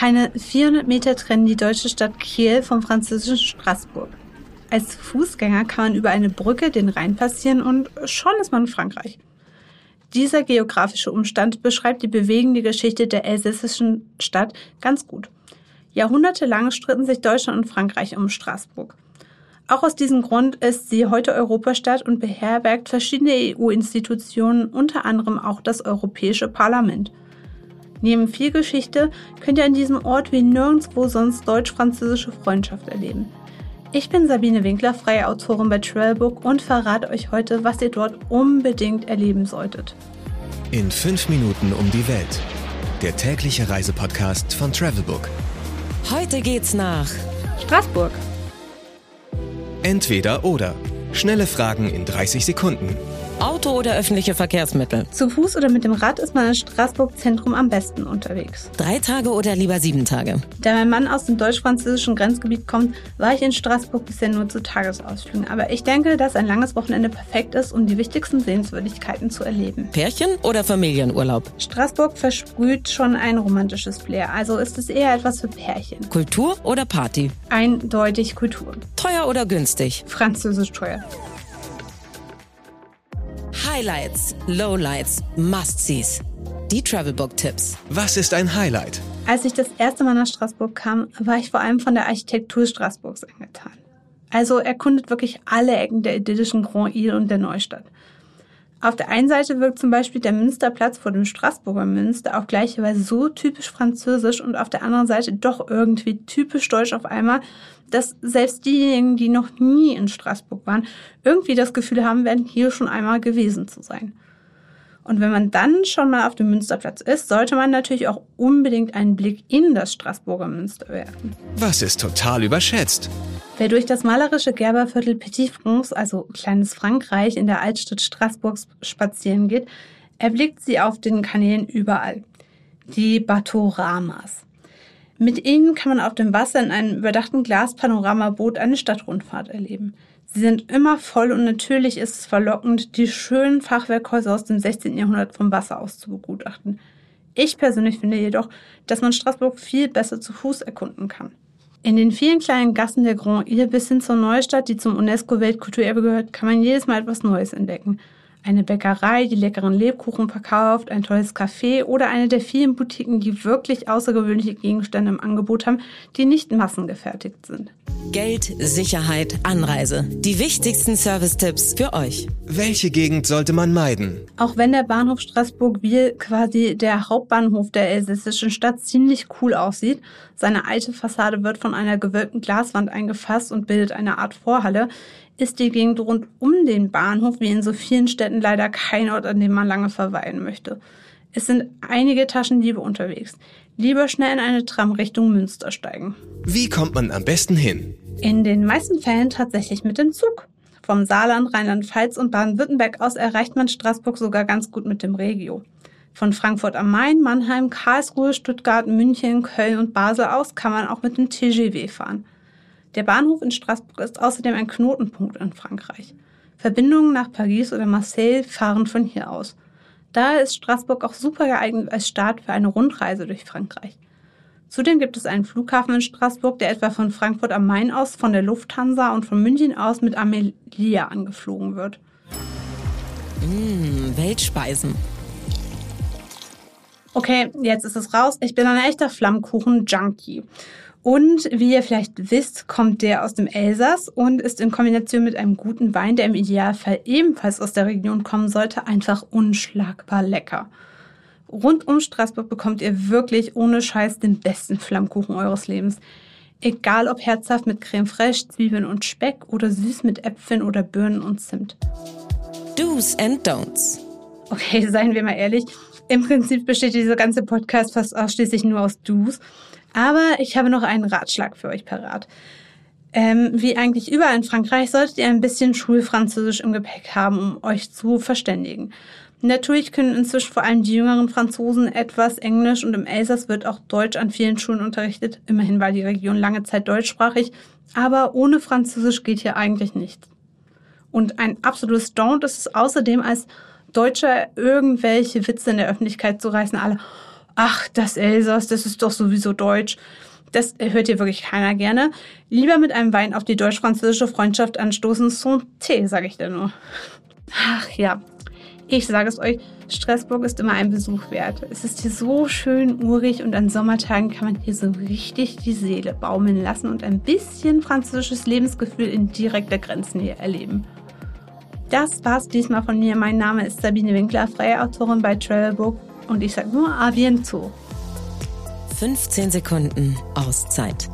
Keine 400 Meter trennen die deutsche Stadt Kiel vom französischen Straßburg. Als Fußgänger kann man über eine Brücke den Rhein passieren und schon ist man in Frankreich. Dieser geografische Umstand beschreibt die bewegende Geschichte der elsässischen Stadt ganz gut. Jahrhundertelang stritten sich Deutschland und Frankreich um Straßburg. Auch aus diesem Grund ist sie heute Europastadt und beherbergt verschiedene EU-Institutionen, unter anderem auch das Europäische Parlament. Neben viel Geschichte könnt ihr an diesem Ort wie nirgendwo sonst deutsch-französische Freundschaft erleben. Ich bin Sabine Winkler, freie Autorin bei Travelbook und verrate euch heute, was ihr dort unbedingt erleben solltet. In fünf Minuten um die Welt. Der tägliche Reisepodcast von Travelbook. Heute geht's nach Straßburg. Entweder oder. Schnelle Fragen in 30 Sekunden. Auto oder öffentliche Verkehrsmittel? Zu Fuß oder mit dem Rad ist man in Straßburg Zentrum am besten unterwegs. Drei Tage oder lieber sieben Tage? Da mein Mann aus dem deutsch-französischen Grenzgebiet kommt, war ich in Straßburg bisher nur zu Tagesausflügen. Aber ich denke, dass ein langes Wochenende perfekt ist, um die wichtigsten Sehenswürdigkeiten zu erleben. Pärchen oder Familienurlaub? Straßburg versprüht schon ein romantisches Flair, also ist es eher etwas für Pärchen. Kultur oder Party? Eindeutig Kultur. Teuer oder günstig? Französisch teuer. Highlights, Lowlights, Must-Sees. Die Travelbook-Tipps. Was ist ein Highlight? Als ich das erste Mal nach Straßburg kam, war ich vor allem von der Architektur Straßburgs angetan. Also erkundet wirklich alle Ecken der idyllischen Grand Ile und der Neustadt. Auf der einen Seite wirkt zum Beispiel der Münsterplatz vor dem Straßburger Münster auf gleiche Weise so typisch französisch und auf der anderen Seite doch irgendwie typisch deutsch auf einmal, dass selbst diejenigen, die noch nie in Straßburg waren, irgendwie das Gefühl haben werden, hier schon einmal gewesen zu sein. Und wenn man dann schon mal auf dem Münsterplatz ist, sollte man natürlich auch unbedingt einen Blick in das Straßburger Münster werfen. Was ist total überschätzt? Wer durch das malerische Gerberviertel Petit France, also kleines Frankreich in der Altstadt Straßburgs spazieren geht, erblickt sie auf den Kanälen überall. Die Batoramas. Mit ihnen kann man auf dem Wasser in einem überdachten Glaspanoramaboot eine Stadtrundfahrt erleben. Sie sind immer voll und natürlich ist es verlockend, die schönen Fachwerkhäuser aus dem 16. Jahrhundert vom Wasser aus zu begutachten. Ich persönlich finde jedoch, dass man Straßburg viel besser zu Fuß erkunden kann. In den vielen kleinen Gassen der Grand Ile bis hin zur Neustadt, die zum UNESCO-Weltkulturerbe gehört, kann man jedes Mal etwas Neues entdecken. Eine Bäckerei, die leckeren Lebkuchen verkauft, ein tolles Café oder eine der vielen Boutiquen, die wirklich außergewöhnliche Gegenstände im Angebot haben, die nicht massengefertigt sind. Geld, Sicherheit, Anreise. Die wichtigsten Service-Tipps für euch. Welche Gegend sollte man meiden? Auch wenn der Bahnhof Straßburg-Wiel quasi der Hauptbahnhof der elsässischen Stadt ziemlich cool aussieht, seine alte Fassade wird von einer gewölbten Glaswand eingefasst und bildet eine Art Vorhalle, ist die Gegend rund um den Bahnhof wie in so vielen Städten leider kein Ort, an dem man lange verweilen möchte. Es sind einige Taschendiebe unterwegs. Lieber schnell in eine Tram Richtung Münster steigen. Wie kommt man am besten hin? In den meisten Fällen tatsächlich mit dem Zug. Vom Saarland, Rheinland-Pfalz und Baden-Württemberg aus erreicht man Straßburg sogar ganz gut mit dem Regio. Von Frankfurt am Main, Mannheim, Karlsruhe, Stuttgart, München, Köln und Basel aus kann man auch mit dem TGW fahren. Der Bahnhof in Straßburg ist außerdem ein Knotenpunkt in Frankreich. Verbindungen nach Paris oder Marseille fahren von hier aus. Daher ist Straßburg auch super geeignet als Start für eine Rundreise durch Frankreich. Zudem gibt es einen Flughafen in Straßburg, der etwa von Frankfurt am Main aus, von der Lufthansa und von München aus mit Amelia angeflogen wird. Mmh, Weltspeisen. Okay, jetzt ist es raus. Ich bin ein echter Flammkuchen-Junkie. Und wie ihr vielleicht wisst, kommt der aus dem Elsass und ist in Kombination mit einem guten Wein, der im Idealfall ebenfalls aus der Region kommen sollte, einfach unschlagbar lecker. Rund um Straßburg bekommt ihr wirklich ohne Scheiß den besten Flammkuchen eures Lebens. Egal ob herzhaft mit Creme fraiche, Zwiebeln und Speck oder süß mit Äpfeln oder Birnen und Zimt. Do's and Don'ts. Okay, seien wir mal ehrlich. Im Prinzip besteht dieser ganze Podcast fast ausschließlich nur aus Do's. Aber ich habe noch einen Ratschlag für euch parat. Ähm, wie eigentlich überall in Frankreich solltet ihr ein bisschen Schulfranzösisch im Gepäck haben, um euch zu verständigen. Natürlich können inzwischen vor allem die jüngeren Franzosen etwas Englisch und im Elsass wird auch Deutsch an vielen Schulen unterrichtet. Immerhin war die Region lange Zeit deutschsprachig, aber ohne Französisch geht hier eigentlich nichts. Und ein absolutes Don't ist es außerdem als Deutscher irgendwelche Witze in der Öffentlichkeit zu reißen, alle ach, das Elsass, das ist doch sowieso deutsch. Das hört hier wirklich keiner gerne. Lieber mit einem Wein auf die deutsch-französische Freundschaft anstoßen. Santé, sage ich da nur. Ach ja, ich sage es euch, Straßburg ist immer ein Besuch wert. Es ist hier so schön urig und an Sommertagen kann man hier so richtig die Seele baumeln lassen und ein bisschen französisches Lebensgefühl in direkter Grenznähe erleben. Das war's diesmal von mir. Mein Name ist Sabine Winkler, freie Autorin bei Travelbook und ich sage nur A bientôt. 15 Sekunden Auszeit